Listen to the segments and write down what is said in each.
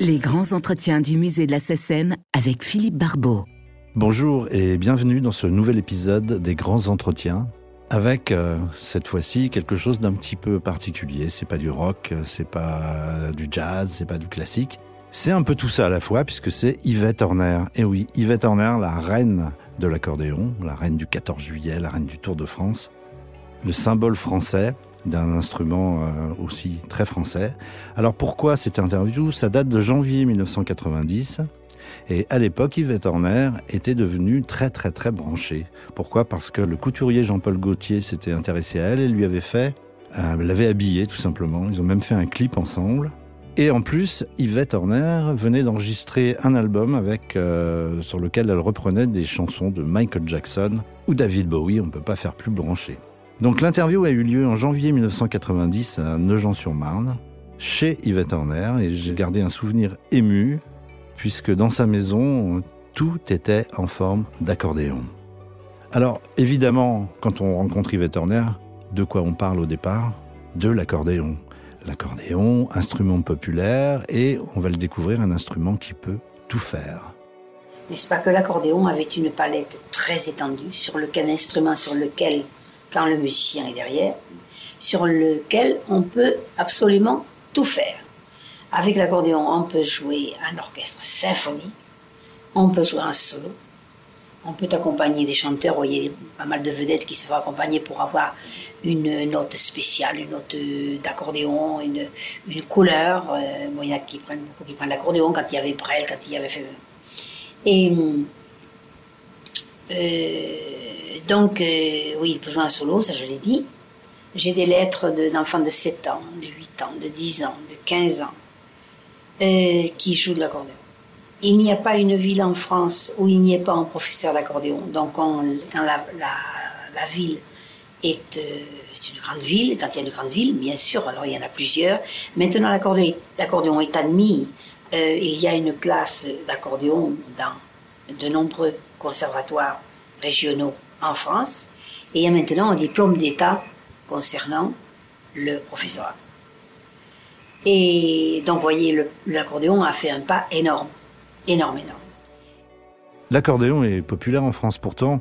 Les grands entretiens du musée de la SECEM avec Philippe Barbeau. Bonjour et bienvenue dans ce nouvel épisode des grands entretiens avec euh, cette fois-ci quelque chose d'un petit peu particulier. C'est pas du rock, c'est pas du jazz, c'est pas du classique. C'est un peu tout ça à la fois puisque c'est Yvette Horner. Et oui, Yvette Horner, la reine de l'accordéon, la reine du 14 juillet, la reine du Tour de France, le symbole français d'un instrument euh, aussi très français. Alors pourquoi cette interview? Ça date de janvier 1990. Et à l'époque, Yvette Horner était devenue très très très branchée. Pourquoi? Parce que le couturier Jean-Paul Gaultier s'était intéressé à elle et lui avait fait, euh, l'avait habillée tout simplement. Ils ont même fait un clip ensemble. Et en plus, Yvette Horner venait d'enregistrer un album avec euh, sur lequel elle reprenait des chansons de Michael Jackson ou David Bowie. On ne peut pas faire plus branché. Donc l'interview a eu lieu en janvier 1990 à Nogent-sur-Marne, chez Yvette Horner, et j'ai gardé un souvenir ému, puisque dans sa maison, tout était en forme d'accordéon. Alors évidemment, quand on rencontre Yvette Horner, de quoi on parle au départ? De l'accordéon. L'accordéon, instrument populaire, et on va le découvrir, un instrument qui peut tout faire. N'est-ce pas que l'accordéon avait une palette très étendue sur lequel instrument sur lequel quand le musicien est derrière, sur lequel on peut absolument tout faire. Avec l'accordéon, on peut jouer un orchestre symphonique, on peut jouer un solo, on peut accompagner des chanteurs, vous voyez, pas mal de vedettes qui se font accompagner pour avoir une note spéciale, une note d'accordéon, une, une, couleur. Euh, il y en a qui prennent beaucoup qui prennent l'accordéon quand il y avait Brel, quand il y avait fait. Et euh, donc, euh, oui, un solo, ça je l'ai dit. J'ai des lettres d'enfants de, 7 ans, de 8 ans, de 10 ans, de 15 ans, euh, qui jouent de l'accordéon. Il n'y a pas une ville en France où il n'y ait pas un professeur d'accordéon. Donc, quand, la, ville est euh, une grande ville, quand il y a une grande ville, bien sûr, alors il y en a plusieurs. Maintenant, l'accordéon est admis. il y a une classe d'accordéon dans de nombreux conservatoires régionaux en France et il y a maintenant un diplôme d'État concernant le professorat. Et donc, vous voyez, l'accordéon a fait un pas énorme, énorme, énorme. L'accordéon est populaire en France, pourtant,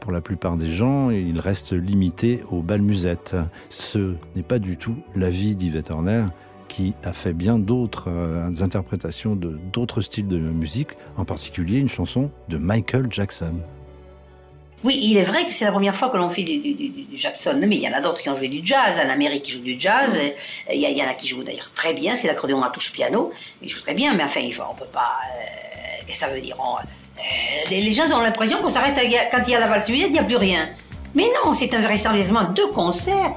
pour la plupart des gens, il reste limité aux bal musettes. Ce n'est pas du tout l'avis d'Yvette Horner, qui a fait bien d'autres euh, interprétations de d'autres styles de musique, en particulier une chanson de Michael Jackson. Oui, il est vrai que c'est la première fois que l'on fait du, Jackson, mais il y en a d'autres qui ont joué du jazz. En Amérique, qui jouent du jazz. Il y, y, en a qui jouent d'ailleurs très bien. C'est l'accordéon à touche piano. Ils jouent très bien, mais enfin, il faut, on peut pas. Euh, qu'est-ce que ça veut dire euh, les, gens ont l'impression qu'on s'arrête quand il y a la valse il n'y a plus rien. Mais non, c'est un vrai établissement de concert.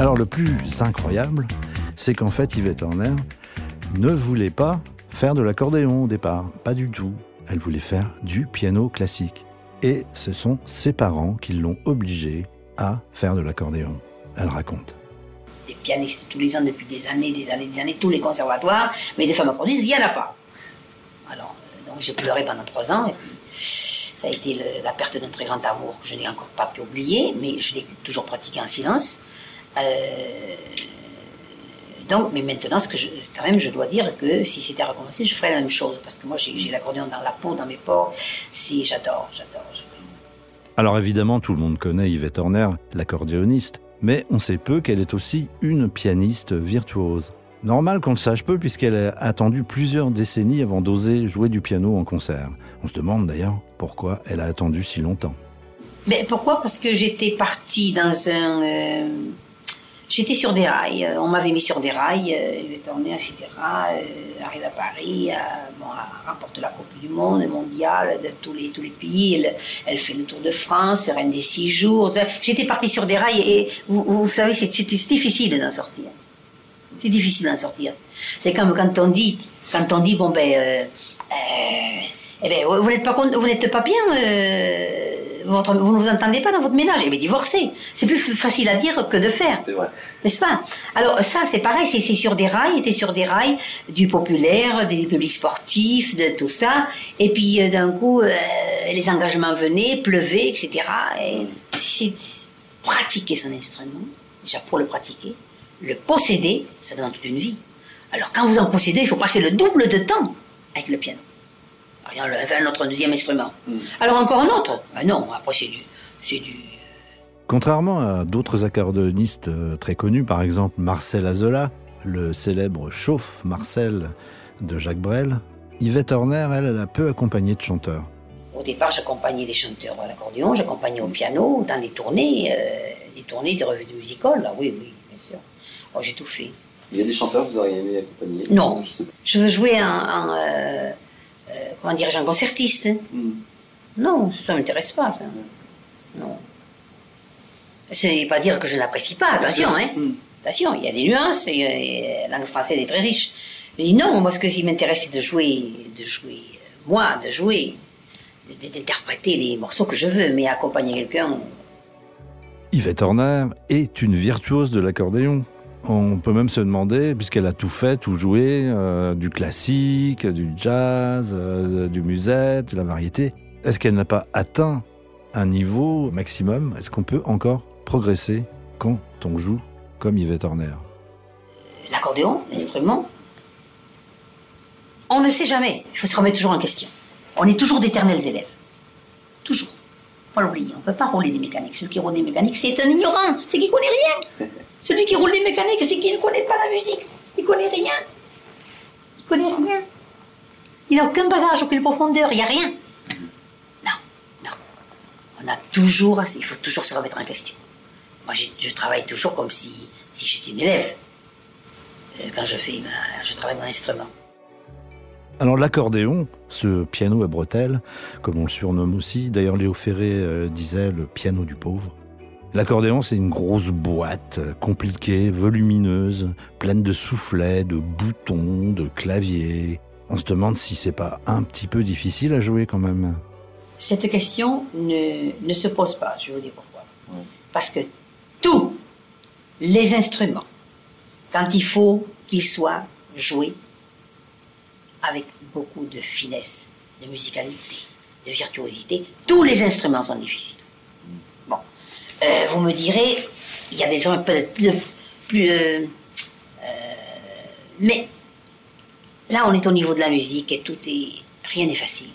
Alors le plus incroyable, c'est qu'en fait Yvette Horner ne voulait pas faire de l'accordéon au départ, pas du tout. Elle voulait faire du piano classique. Et ce sont ses parents qui l'ont obligée à faire de l'accordéon. Elle raconte. Des pianistes tous les ans depuis des années, des années, des années, tous les conservatoires, mais des femmes apprentisses, il n'y en a pas. Alors, donc j'ai pleuré pendant trois ans, et puis ça a été la perte d'un très grand amour que je n'ai encore pas pu oublier, mais je l'ai toujours pratiqué en silence. Euh, Donc, mais maintenant, ce que je, quand même, je dois dire que si c'était à recommencer, je ferais la même chose. Parce que moi, j'ai l'accordéon dans la peau, dans mes pores. Si, j'adore, j'adore. j'adore. Alors évidemment, tout le monde connaît Yvette Horner, l'accordéoniste, mais on sait peu qu'elle est aussi une pianiste virtuose. Normal qu'on le sache peu puisqu'elle a attendu plusieurs décennies avant d'oser jouer du piano en concert. On se demande d'ailleurs pourquoi elle a attendu si longtemps. Mais pourquoi? Parce que j'étais partie dans un. euh, j'étais sur des rails. Euh, On m'avait mis sur des rails. Yvette Horner a fait des rails, euh, arrive à Paris, à, bon, elle remporte la Coupe du Monde, mondiale, de tous les, tous les pays. Elle, fait le Tour de France, reine des six jours. J'étais partie sur des rails et vous, savez, c'est difficile d'en sortir. C'est difficile d'en sortir. C'est comme quand on dit, quand on dit, bon ben, euh, euh, eh ben, vous n'êtes pas, pas bien, votre- vous ne vous entendez pas dans votre ménage, bien, divorcez. C'est plus facile à dire que de faire, n'est-ce pas? Alors ça, c'est pareil, c'est c'est sur des rails, c'était sur des rails du populaire, des publics sportifs, de tout ça. Et puis euh, d'un coup, euh, les engagements venaient, pleuvaient, etc. Et c'est pratiquer son instrument, déjà pour le pratiquer, le posséder, ça demande toute une vie. Alors quand vous en possédez, il faut passer le double de temps avec le piano. Par exemple, un autre deuxième instrument. Alors encore un autre? Ben Non, après c'est du, Contrairement à d'autres accordéonistes euh, très connus, par exemple Marcel Azola, le célèbre Chauffe Marcel de Jacques Brel, Yvette Horner, elle, elle a peu accompagné de chanteurs. Au départ, j'accompagnais des chanteurs à l'accordéon, j'accompagnais au piano, dans des tournées, euh, des tournées des revues de musical, là, oui, oui, bien sûr. Oh, j'ai tout fait. Il y a des chanteurs que vous auriez aimé accompagner? Non. Je sais pas. Je veux jouer euh, euh, comment dirais-je, en concertiste. hein. Hmm. Non, ça ne m'intéresse pas, ça. Non. Ce n'est pas dire que je n'apprécie pas, attention, hein. Hmm. Attention, il y a des nuances, et, et la langue française est très riche. Je dis non, moi, ce qui m'intéresse, c'est de jouer, de jouer, euh, moi, de jouer, d'interpréter les morceaux que je veux, mais accompagner quelqu'un, Yvette Horner est une virtuose de l'accordéon. On peut même se demander, puisqu'elle a tout fait, tout joué, euh, du classique, du jazz, euh, du musette, de la variété, est-ce qu'elle n'a pas atteint un niveau maximum? Est-ce qu'on peut encore progresser quand on joue comme Yvette Horner? L'accordéon, l'instrument, on ne sait jamais. Il faut se remettre toujours en question. On est toujours d'éternels élèves. Toujours. On ne peut pas rouler des mécaniques. Celui qui roule des mécaniques, c'est un ignorant. C'est qui connaît rien. Celui qui roule des mécaniques, c'est qui ne connaît pas la musique. Il connaît rien. Il connaît rien. Il n'a aucun bagage, aucune profondeur. Il n'y a rien. Non, non. On a toujours, il faut toujours se remettre en question. Moi, je travaille toujours comme si, j'étais une élève. Euh, Quand je fais, je travaille mon instrument. Alors l'accordéon, ce piano à bretelles, comme on le surnomme aussi, d'ailleurs Léo Ferré euh, disait le piano du pauvre. L'accordéon, c'est une grosse boîte euh, compliquée, volumineuse, pleine de soufflets, de boutons, de claviers. On se demande si c'est pas un petit peu difficile à jouer quand même. Cette question ne, ne se pose pas, je vous dire pourquoi. Parce que tous les instruments, quand il faut qu'ils soient joués avec beaucoup de finesse, de musicalité, de virtuosité, tous les instruments sont difficiles. Euh, vous me direz, il y a des instruments peut-être plus, plus euh, euh, mais là on est au niveau de la musique et tout est, rien n'est facile.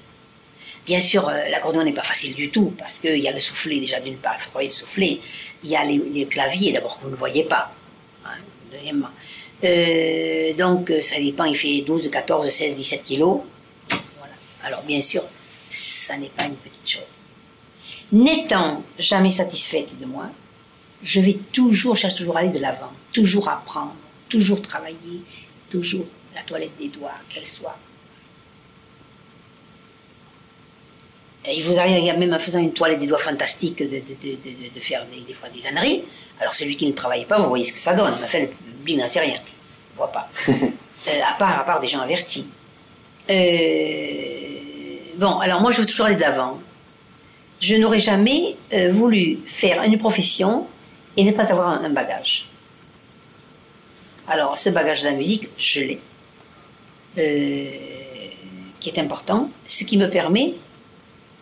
Bien sûr, l'accordéon n'est pas facile du tout, parce qu'il y a le soufflet, déjà d'une part, il faut le soufflet. Il y a les, claviers, d'abord, que vous ne voyez pas. hein, deuxièmement. Donc, ça dépend, il fait 12, 14, 16, 17 kilos. Voilà. Alors, bien sûr, ça n'est pas une petite chose. N'étant jamais satisfaite de moi, je vais toujours, je cherche toujours à aller de l'avant, toujours apprendre, toujours travailler, toujours la toilette des doigts, qu'elle soit Et il vous arrive, il même en faisant une toilette des doigts fantastique, de, de, de, de- de faire des, des fois des âneries. Alors celui qui ne travaille pas, vous voyez ce que ça donne. Mais fait, le public n'en sait rien. Il ne voit pas. Euh, à, part, à part des gens avertis. Euh, bon, alors moi, je veux toujours aller de l'avant. Je n'aurais jamais euh, voulu faire une profession et ne pas avoir un, bagage. Alors, ce bagage de la musique, je l'ai. Euh, qui est important, ce qui me permet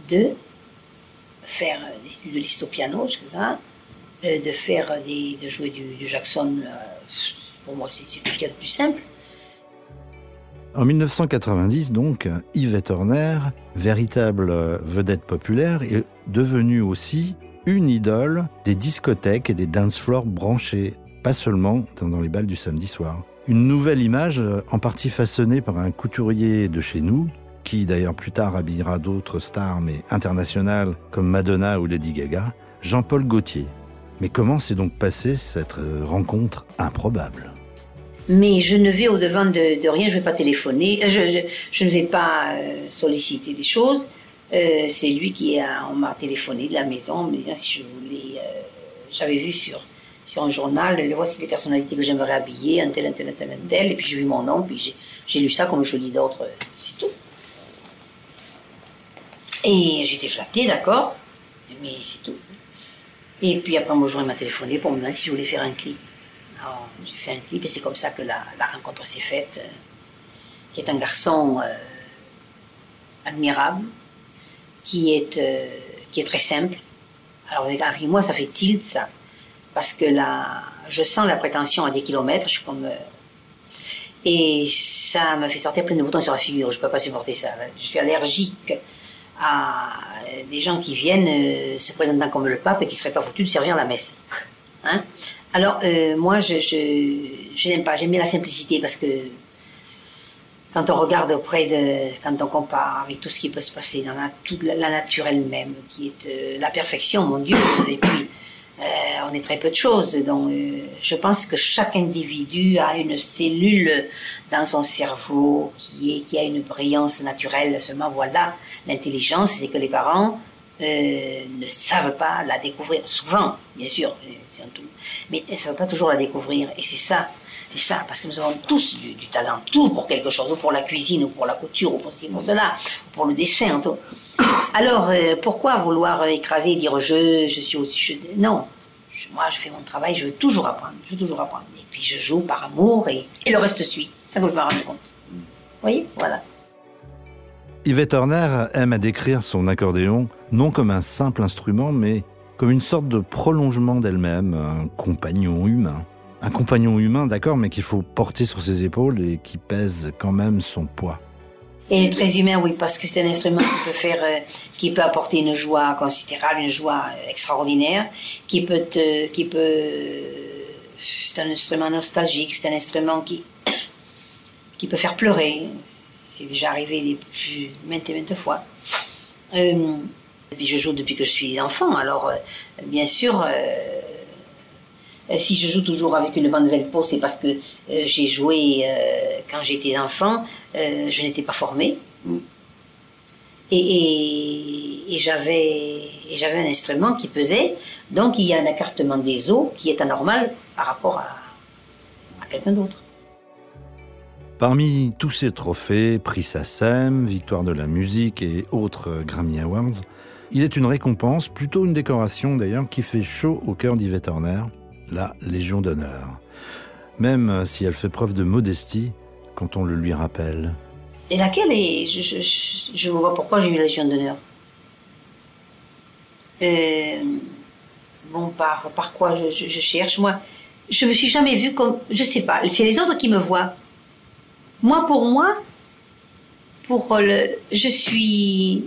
de faire des études de listes au piano, tout ça, euh, de faire des, de jouer du, Jackson, euh, Pour moi, c'est ce qu'il y de plus simple. En 1990, donc, Yvette Horner, véritable vedette populaire, est devenue aussi une idole des discothèques et des dance floors branchés, pas seulement dans les balles du samedi soir. Une nouvelle image, en partie façonnée par un couturier de chez nous, qui d'ailleurs plus tard habillera d'autres stars, mais internationales, comme Madonna ou Lady Gaga, Jean-Paul Gaultier. Mais comment s'est donc passée cette rencontre improbable? Mais je ne vais au-devant de, rien, je ne vais pas téléphoner, euh, je, ne vais pas euh, solliciter des choses. Euh, c'est lui qui m'a téléphoné de la maison, me disant si je voulais, j'avais vu sur, sur un journal, voici les personnalités que j'aimerais habiller, un tel, un tel, un tel, un tel, et puis j'ai vu mon nom, puis j'ai lu ça comme je dis d'autres, c'est tout. Et j'étais flattée, d'accord, mais c'est tout. Et puis après, mon jour, il m'a téléphoné pour me demander si je voulais faire un clip j'ai fait un clip et c'est comme ça que la, rencontre s'est faite. Euh, qui est un garçon euh, admirable, qui est, euh, qui est très simple. Alors avec moi, ça fait tilt ça, parce que là, je sens la prétention à des kilomètres. Je suis comme et ça me fait sortir plein de boutons sur la figure. Je ne peux pas supporter ça. Je suis allergique à des gens qui viennent se présentant comme le pape et qui seraient pas foutus de servir la messe. Hein? Alors, euh, moi, je, je, n'aime pas. J'aime bien la simplicité parce que quand on regarde auprès de. Quand on compare avec tout ce qui peut se passer dans la, nature elle-même, qui est euh, la perfection, mon Dieu, et puis. Euh, on est très peu de choses. Donc, je pense que chaque individu a une cellule dans son cerveau qui, qui a une brillance naturelle. Seulement, voilà, l'intelligence, c'est que les parents ne savent pas la découvrir. Souvent, bien sûr, mais ça ne va pas toujours la découvrir. Et c'est ça, c'est ça, parce que nous avons tous du, talent, tout pour quelque chose, ou pour la cuisine, ou pour la couture, ou pour ceci, pour cela, ou pour le dessin. Alors, euh, pourquoi vouloir écraser et dire je, je suis au-dessus Non, moi je fais mon travail, je veux toujours apprendre, je veux toujours apprendre. Et puis je joue par amour et, le reste suit. Ça que je me rends compte. Vous voyez? Voilà. Yvette Turner aime à décrire son accordéon non comme un simple instrument, mais comme une sorte de prolongement d'elle-même, un compagnon humain. Un compagnon humain, d'accord, mais qu'il faut porter sur ses épaules et qui pèse quand même son poids. Et très humain, oui, parce que c'est un instrument qui peut faire, euh, qui peut apporter une joie considérable, une joie extraordinaire, qui peut, qui peut, c'est un instrument nostalgique, c'est un instrument qui, qui peut faire pleurer. C'est déjà arrivé maintes et maintes fois. Euh, je joue depuis que je suis enfant, alors euh, bien sûr, euh, si je joue toujours avec une bonne peau, c'est parce que euh, j'ai joué quand j'étais enfant, je n'étais pas formée. Et, j'avais un instrument qui pesait, donc il y a un écartement des os qui est anormal par rapport à, à quelqu'un d'autre. Parmi tous ces trophées, prix SACEM, victoire de la musique et autres Grammy Awards, il est une récompense, plutôt une décoration d'ailleurs, qui fait chaud au cœur d'Yvette Horner, la Légion d'honneur. Même si elle fait preuve de modestie quand on le lui rappelle. Et laquelle est. Je, vois pourquoi j'ai eu la Légion d'honneur. Euh, bon, par, par quoi je, cherche? Moi, je me suis jamais vue comme. Je sais pas, c'est les autres qui me voient. Moi, pour moi, pour le. Je suis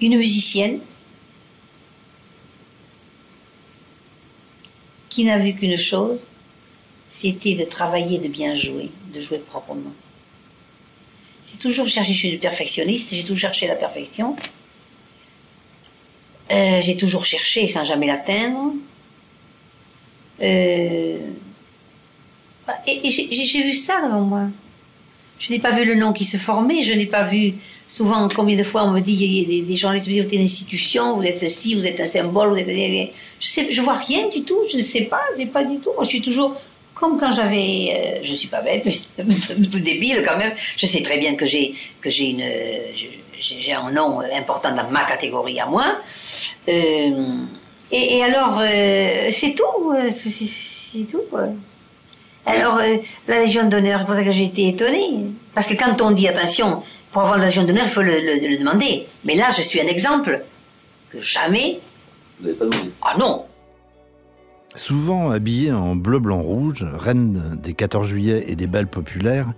une musicienne qui n'a vu qu'une chose, c'était de travailler, de bien jouer, de jouer proprement. J'ai toujours cherché, je suis une perfectionniste, j'ai toujours cherché la perfection. Euh, j'ai toujours cherché sans jamais l'atteindre. Euh, et, j'ai vu ça devant moi. Je n'ai pas vu le nom qui se formait, je n'ai pas vu Souvent, combien de fois on me dit, a des, gens, vous êtes une institution, vous êtes ceci, vous êtes un symbole. Je sais, je vois rien du tout, je ne sais pas, je pas du tout. Moi, je suis toujours comme quand j'avais, euh, je suis pas bête, tout débile quand même. Je sais très bien que j'ai que j'ai j'ai un nom important dans ma catégorie à moi. Euh, et, alors, euh, c'est tout, c'est tout. Quoi. Alors, la Légion d'honneur, c'est pour ça que j'ai été étonnée. Parce que quand on dit, attention, pour avoir la Légion d'honneur, il faut le, demander. Mais là, je suis un exemple que jamais. Vous n'avez pas demandé Ah non Souvent habillée en bleu, blanc, rouge, reine des 14 juillet et des belles populaires,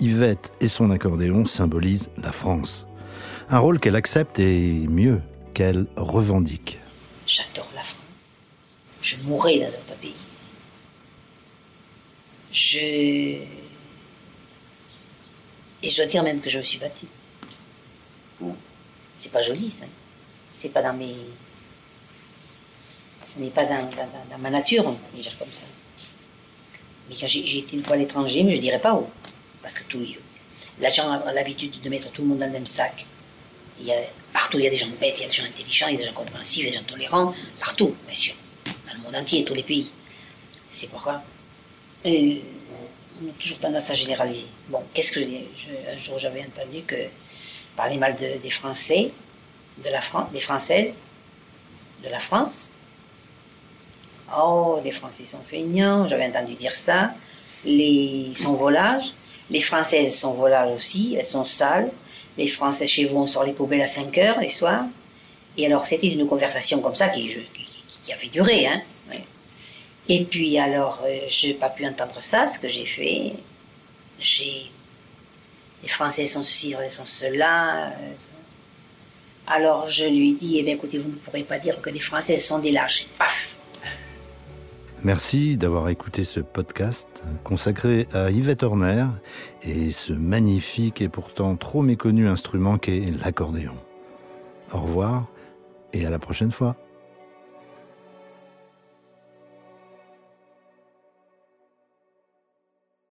Yvette et son accordéon symbolisent la France. Un rôle qu'elle accepte et mieux, qu'elle revendique. J'adore la France. Je mourrais dans un autre pays. Je. Et je dois dire même que je me suis battue. C'est pas joli, ça. C'est pas dans mes. Ce n'est pas dans, dans- dans ma nature, on peut dire comme ça. Mais quand j'ai j'ai été une fois à l'étranger, mais je dirais pas où. Parce que tout. Les gens ont l'habitude de mettre tout le monde dans le même sac. Il y a, partout, il y a des gens bêtes, il y a des gens intelligents, il y a des gens compréhensifs, il y a des gens tolérants. Partout, bien sûr. Dans le monde entier, tous les pays. C'est pourquoi. On a toujours tendance à généraliser. Bon, qu'est-ce que je dis Un jour, j'avais entendu que parler mal de- des Français, de la France, des Françaises, de la France. Oh, les Français sont feignants, j'avais entendu dire ça. Les sont volages. Les Françaises sont volages aussi, elles sont sales. Les Français chez vous, on sort les poubelles à 5 heures les soirs. Et alors, c'était une conversation comme ça qui, qui, avait duré. Hein. Et puis, alors, euh, je n'ai pas pu entendre ça. Ce que j'ai fait. Les Français sont ceci, ils sont cela. euh, alors, je lui dis, eh bien, écoutez, vous ne pourrez pas dire que les Français sont des lâches. Paf Merci d'avoir écouté ce podcast consacré à Yvette Horner et ce magnifique et pourtant trop méconnu instrument qu'est l'accordéon. Au revoir et à la prochaine fois.